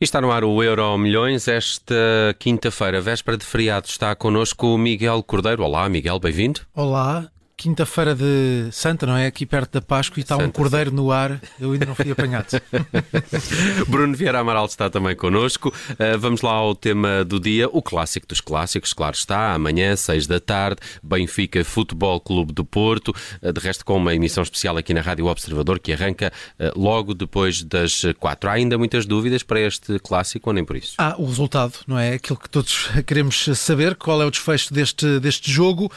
E está no ar o Euro Milhões. Esta quinta-feira, véspera de feriado, está connosco o Miguel Cordeiro. Olá, Miguel, bem-vindo. Olá, quinta-feira de Santa, não é? Aqui perto da Páscoa e está Santa, um cordeiro sim. no ar. Eu ainda não fui apanhado. Bruno Vieira Amaral está também connosco. Uh, vamos lá ao tema do dia, o clássico dos clássicos, claro está. Amanhã, seis da tarde, Benfica Futebol Clube do Porto. Uh, de resto, com uma emissão especial aqui na Rádio Observador que arranca uh, logo depois das quatro. Há ainda muitas dúvidas para este clássico ou nem por isso? Ah, o resultado, não é? Aquilo que todos queremos saber. Qual é o desfecho deste, deste jogo?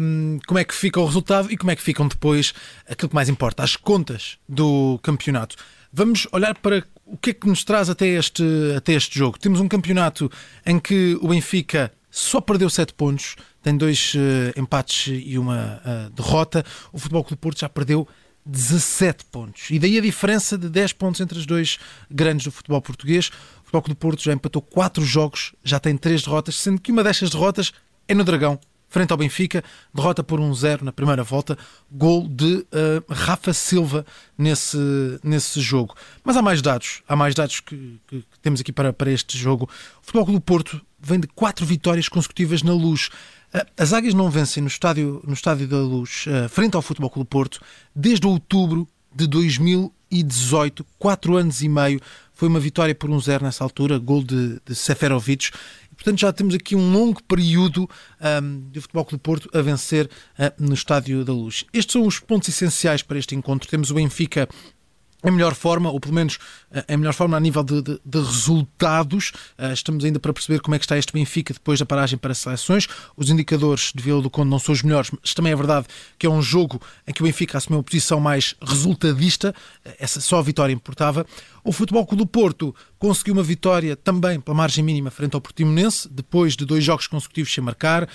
Um, como é que fica fica o resultado e como é que ficam depois aquilo que mais importa, as contas do campeonato. Vamos olhar para o que é que nos traz até este, até este jogo. Temos um campeonato em que o Benfica só perdeu 7 pontos, tem dois uh, empates e uma uh, derrota. O Futebol Clube Porto já perdeu 17 pontos. E daí a diferença de 10 pontos entre os dois grandes do futebol português. O Futebol Clube Porto já empatou 4 jogos, já tem 3 derrotas, sendo que uma destas derrotas é no Dragão, frente ao Benfica, derrota por 1-0 na primeira volta, gol de uh, Rafa Silva nesse, nesse jogo. Mas há mais dados, há mais dados que, que, que temos aqui para, para este jogo. O Futebol Clube do Porto vem de quatro vitórias consecutivas na Luz. Uh, as Águias não vencem no estádio, no estádio da Luz, uh, frente ao Futebol Clube do Porto, desde outubro de 2018, quatro anos e meio. Foi uma vitória por 1-0 nessa altura, gol de, de Seferovic. Portanto, já temos aqui um longo período um, de Futebol Clube Porto a vencer uh, no Estádio da Luz. Estes são os pontos essenciais para este encontro. Temos o Benfica em melhor forma, ou pelo menos eh, em melhor forma a nível de, de, de, resultados. Eh, estamos ainda para perceber como é que está este Benfica depois da paragem para seleções. Os indicadores de Vila do Conde não são os melhores, mas também é verdade que é um jogo em que o Benfica assumiu uma posição mais resultadista. Eh, essa só a vitória importava. O Futebol Clube do Porto conseguiu uma vitória também pela margem mínima frente ao Portimonense, depois de dois jogos consecutivos sem marcar,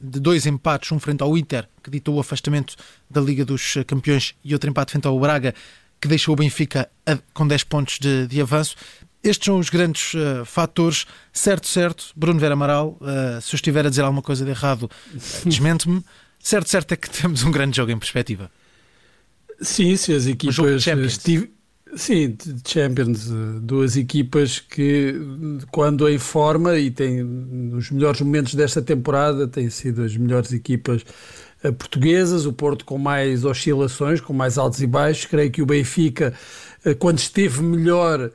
de dois empates, um frente ao Inter, que ditou o afastamento da Liga dos Campeões, e outro empate frente ao Braga, que deixou o Benfica com 10 pontos de, de avanço. Estes são os grandes uh, fatores. Certo, certo, Bruno Vera Amaral, uh, se eu estiver a dizer alguma coisa de errado, uh, desmente-me. certo, certo é que temos um grande jogo em perspectiva. Sim, se as equipas. Sim, Champions, duas equipas que, quando em forma e têm nos melhores momentos desta temporada, têm sido as melhores equipas eh, portuguesas, o Porto com mais oscilações, com mais altos e baixos. Creio que o Benfica, eh, quando esteve melhor,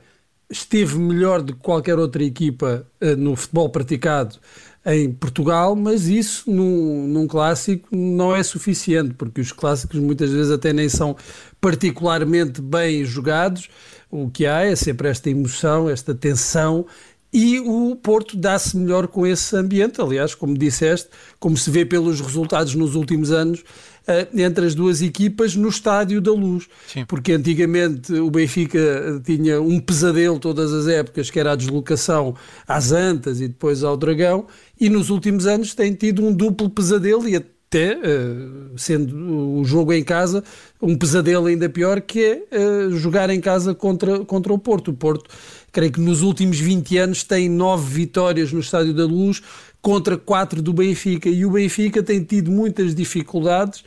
esteve melhor do que qualquer outra equipa eh, no futebol praticado em Portugal, mas isso num, num, clássico não é suficiente, porque os clássicos muitas vezes até nem são particularmente bem jogados. O que há é sempre esta emoção, esta tensão e o Porto dá-se melhor com esse ambiente. Aliás, como disseste, como se vê pelos resultados nos últimos anos, uh, entre as duas equipas no Estádio da Luz. Sim. Porque antigamente o Benfica tinha um pesadelo todas as épocas, que era a deslocação às Antas e depois ao Dragão, e nos últimos anos tem tido um duplo pesadelo e até, uh, sendo o jogo em casa, um pesadelo ainda pior, que é jogar em casa contra, contra o Porto. O Porto creio que nos últimos 20 anos tem nove vitórias no Estádio da Luz contra quatro do Benfica. E o Benfica tem tido muitas dificuldades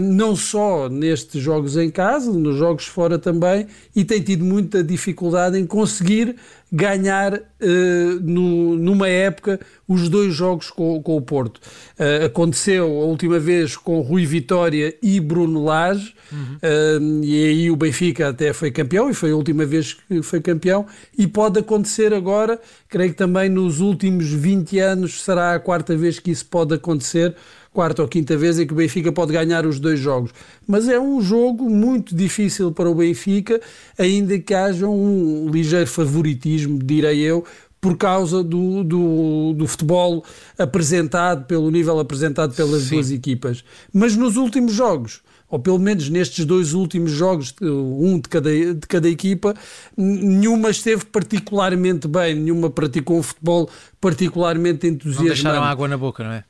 não só nestes jogos em casa, nos jogos fora também, e tem tido muita dificuldade em conseguir ganhar uh, no, numa época os dois jogos com, com o Porto. Uh, aconteceu a última vez com Rui Vitória e Bruno Lage, uhum. e aí o Benfica até foi campeão, e foi a última vez que foi campeão, e pode acontecer agora, creio que também nos últimos 20 anos será a quarta vez que isso pode acontecer quarta ou quinta vez em que o Benfica pode ganhar os dois jogos. Mas é um jogo muito difícil para o Benfica, ainda que haja um ligeiro favoritismo, direi eu, por causa do, do, do, futebol apresentado, pelo nível apresentado pelas Sim. duas equipas. Mas nos últimos jogos, ou pelo menos nestes dois últimos jogos, um de cada, de cada equipa, nenhuma esteve particularmente bem, nenhuma praticou um futebol particularmente entusiasmante. Não deixaram água na boca, não é?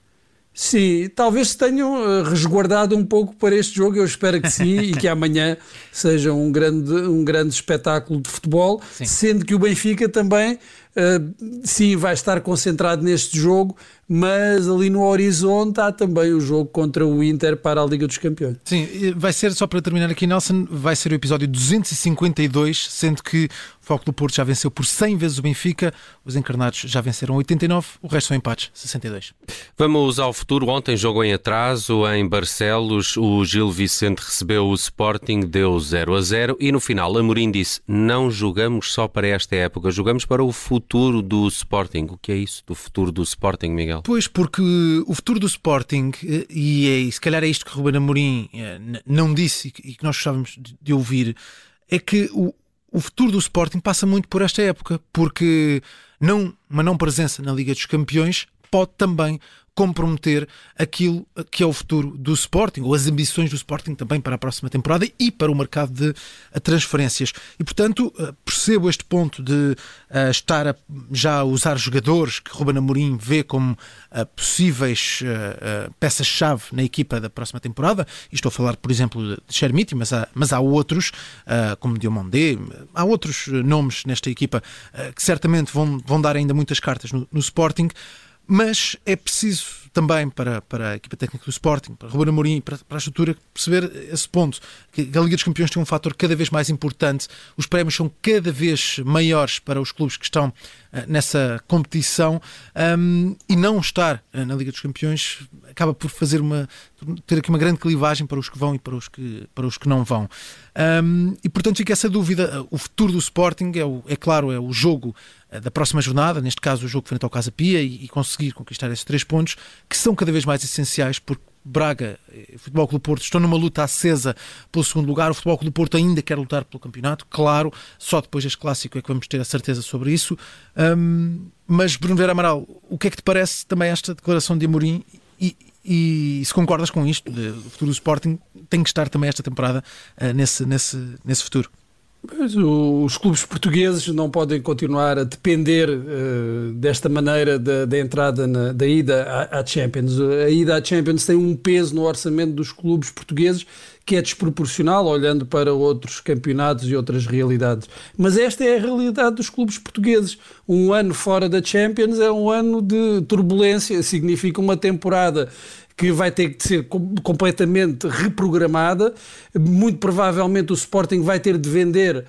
Sim, talvez se tenham eh, resguardado um pouco para este jogo, eu espero que sim, e que amanhã seja um grande, um grande espetáculo de futebol, sim. sendo que o Benfica também uh, sim, vai estar concentrado neste jogo, mas ali no horizonte há também o jogo contra o Inter para a Liga dos Campeões. Sim, vai ser, só para terminar aqui, Nelson, vai ser o episódio 252, sendo que o Foco do Porto já venceu por 100 vezes o Benfica, os encarnados já venceram 89, o resto são empates, 62. Vamos ao futuro. Ontem, jogo em atraso em Barcelos, o Gil Vicente recebeu o Sporting, deu 0 a 0 e no final Amorim disse: Não jogamos só para esta época, jogamos para o futuro do Sporting. O que é isso do futuro do Sporting, Miguel? Pois, porque o futuro do Sporting, eh, e, é, se calhar é isto que o Ruben Amorim eh, não disse e que nós gostávamos de ouvir, é que o, o futuro do Sporting passa muito por esta época, porque não, uma não presença na Liga dos Campeões pode também comprometer aquilo que é o futuro do Sporting, ou as ambições do Sporting também para a próxima temporada e para o mercado de eh, transferências. E, portanto, eh, percebo este ponto de uh, estar a, já a usar jogadores que Ruben Amorim vê como possíveis peças-chave na equipa da próxima temporada. E estou a falar, por exemplo, de Chermiti, mas há, mas há outros, como Diomondé, há outros nomes nesta equipa que certamente vão, vão dar ainda muitas cartas no, no Sporting. Mas é preciso também para, para a equipa técnica do Sporting, para Ruben Amorim, para, para a estrutura, perceber esse ponto, que a Liga dos Campeões tem um fator cada vez mais importante, os prémios são cada vez maiores para os clubes que estão uh, nessa competição um, e não estar uh, na Liga dos Campeões acaba por fazer uma ter aqui uma grande clivagem para os que vão e para os que, para os que não vão. Um, e portanto fica essa dúvida, o futuro do Sporting é, o, é claro, é o jogo eh, da próxima jornada, neste caso o jogo frente ao Casa Pia, e, e, conseguir conquistar esses três pontos, que são cada vez mais essenciais, porque Braga e o Futebol Clube Porto estão numa luta acesa pelo segundo lugar. O Futebol Clube Porto ainda quer lutar pelo campeonato, claro, só depois deste clássico é que vamos ter a certeza sobre isso. Um, mas, Bruno Vera Amaral, o que é que te parece também esta declaração de Amorim e, e se concordas com isto, o futuro do Sporting tem que estar também esta temporada uh, nesse, nesse, nesse futuro? Mas os clubes portugueses não podem continuar a depender uh, desta maneira da, da entrada na, da ida à, à, Champions. A ida à Champions tem um peso no orçamento dos clubes portugueses que é desproporcional, olhando para outros campeonatos e outras realidades. Mas esta é a realidade dos clubes portugueses. Um ano fora da Champions é um ano de turbulência, significa uma temporada que vai ter que ser completamente reprogramada. Muito provavelmente o Sporting vai ter de vender,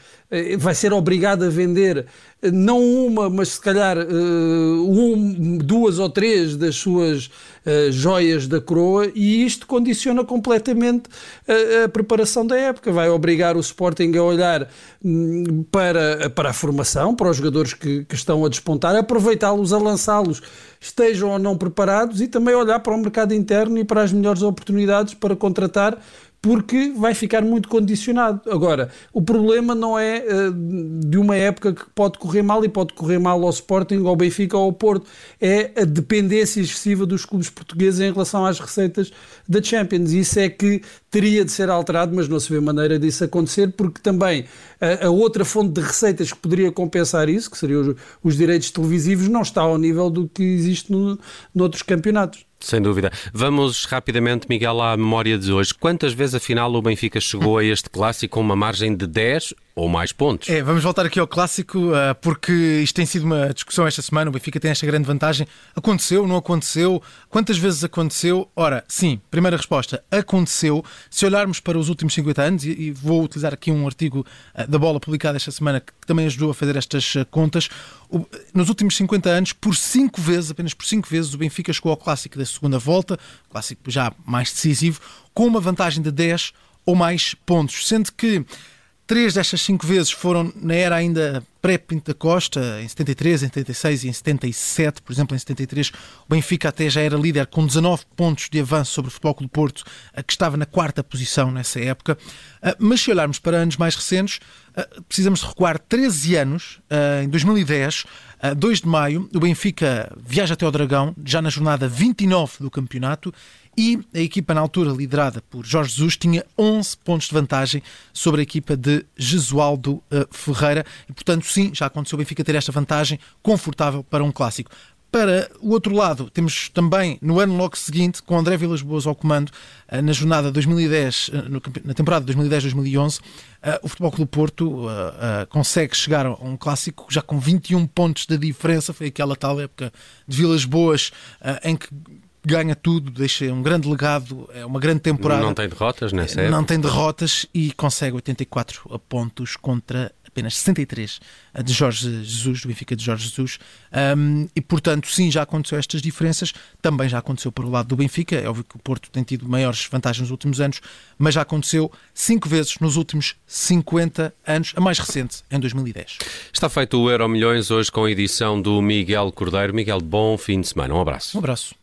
vai ser obrigado a vender eh, não uma, mas se calhar eh, um, duas ou três das suas joias da coroa, e isto condiciona completamente a, a, preparação da época. Vai obrigar o Sporting a olhar hum, para, para a formação, para os jogadores que, que estão a despontar, aproveitá-los, a lançá-los estejam ou não preparados e também olhar para o mercado interno e para as melhores oportunidades para contratar porque vai ficar muito condicionado. Agora, o problema não é uh, de uma época que pode correr mal e pode correr mal ao Sporting, ao Benfica ou ao Porto. É a dependência excessiva dos clubes portugueses em relação às receitas da Champions. Isso é que teria de ser alterado, mas não se vê maneira disso acontecer, porque também a, a outra fonte de receitas que poderia compensar isso, que seriam os, os direitos televisivos, não está ao nível do que existe no, noutros campeonatos. Sem dúvida. Vamos rapidamente, Miguel, à memória de hoje. Quantas vezes, afinal, o Benfica chegou a este clássico com uma margem de 10 ou mais pontos. É, vamos voltar aqui ao clássico, ah, porque isto tem sido uma discussão esta semana. O Benfica tem esta grande vantagem. Aconteceu, não aconteceu? Quantas vezes aconteceu? Ora, sim, primeira resposta, aconteceu. Se olharmos para os últimos 50 anos, e vou utilizar aqui um artigo ah, da bola publicado esta semana que também ajudou a fazer estas ah, contas. Nos últimos 50 anos, por 5 vezes, apenas por 5 vezes, o Benfica chegou ao clássico da segunda volta, clássico já mais decisivo, com uma vantagem de 10 ou mais pontos, sendo que Três destas cinco vezes foram na era ainda pré-Pinto da Costa, em 73, em 76 e em 77. Por exemplo, em 73, o Benfica até já era líder com 19 pontos de avanço sobre o Futebol Clube Porto, que estava na quarta posição nessa época. Ah, mas se olharmos para anos mais recentes, ah, precisamos de recuar 13 anos. Ah, em 2010, 2 de maio, o Benfica viaja até ao Dragão, já na jornada 29 do campeonato, e a equipa na altura liderada por Jorge Jesus tinha 11 pontos de vantagem sobre a equipa de Jesualdo Ferreira e portanto sim, já aconteceu o Benfica ter esta vantagem confortável para um clássico. Para o outro lado, temos também no ano logo seguinte, com André Vilas Boas ao comando, eh, na jornada 2010, eh, na temporada 2010-2011, eh, o Futebol Clube Porto consegue chegar a um clássico já com 21 pontos de diferença. Foi aquela tal época de Vilas Boas em que ganha tudo, deixa um grande legado, é uma grande temporada. Não tem derrotas nessa época? Não tem derrotas e consegue 84 pontos contra apenas 63 de Jorge Jesus, do Benfica de Jorge Jesus. Um, e, portanto, sim, já aconteceu estas diferenças. Também já aconteceu por o lado do Benfica. É óbvio que o Porto tem tido maiores vantagens nos últimos anos, mas já aconteceu cinco vezes nos últimos 50 anos, a mais recente, em 2010. Está feito o Euro Milhões hoje com a edição do Miguel Cordeiro. Miguel, bom fim de semana. Um abraço. Um abraço.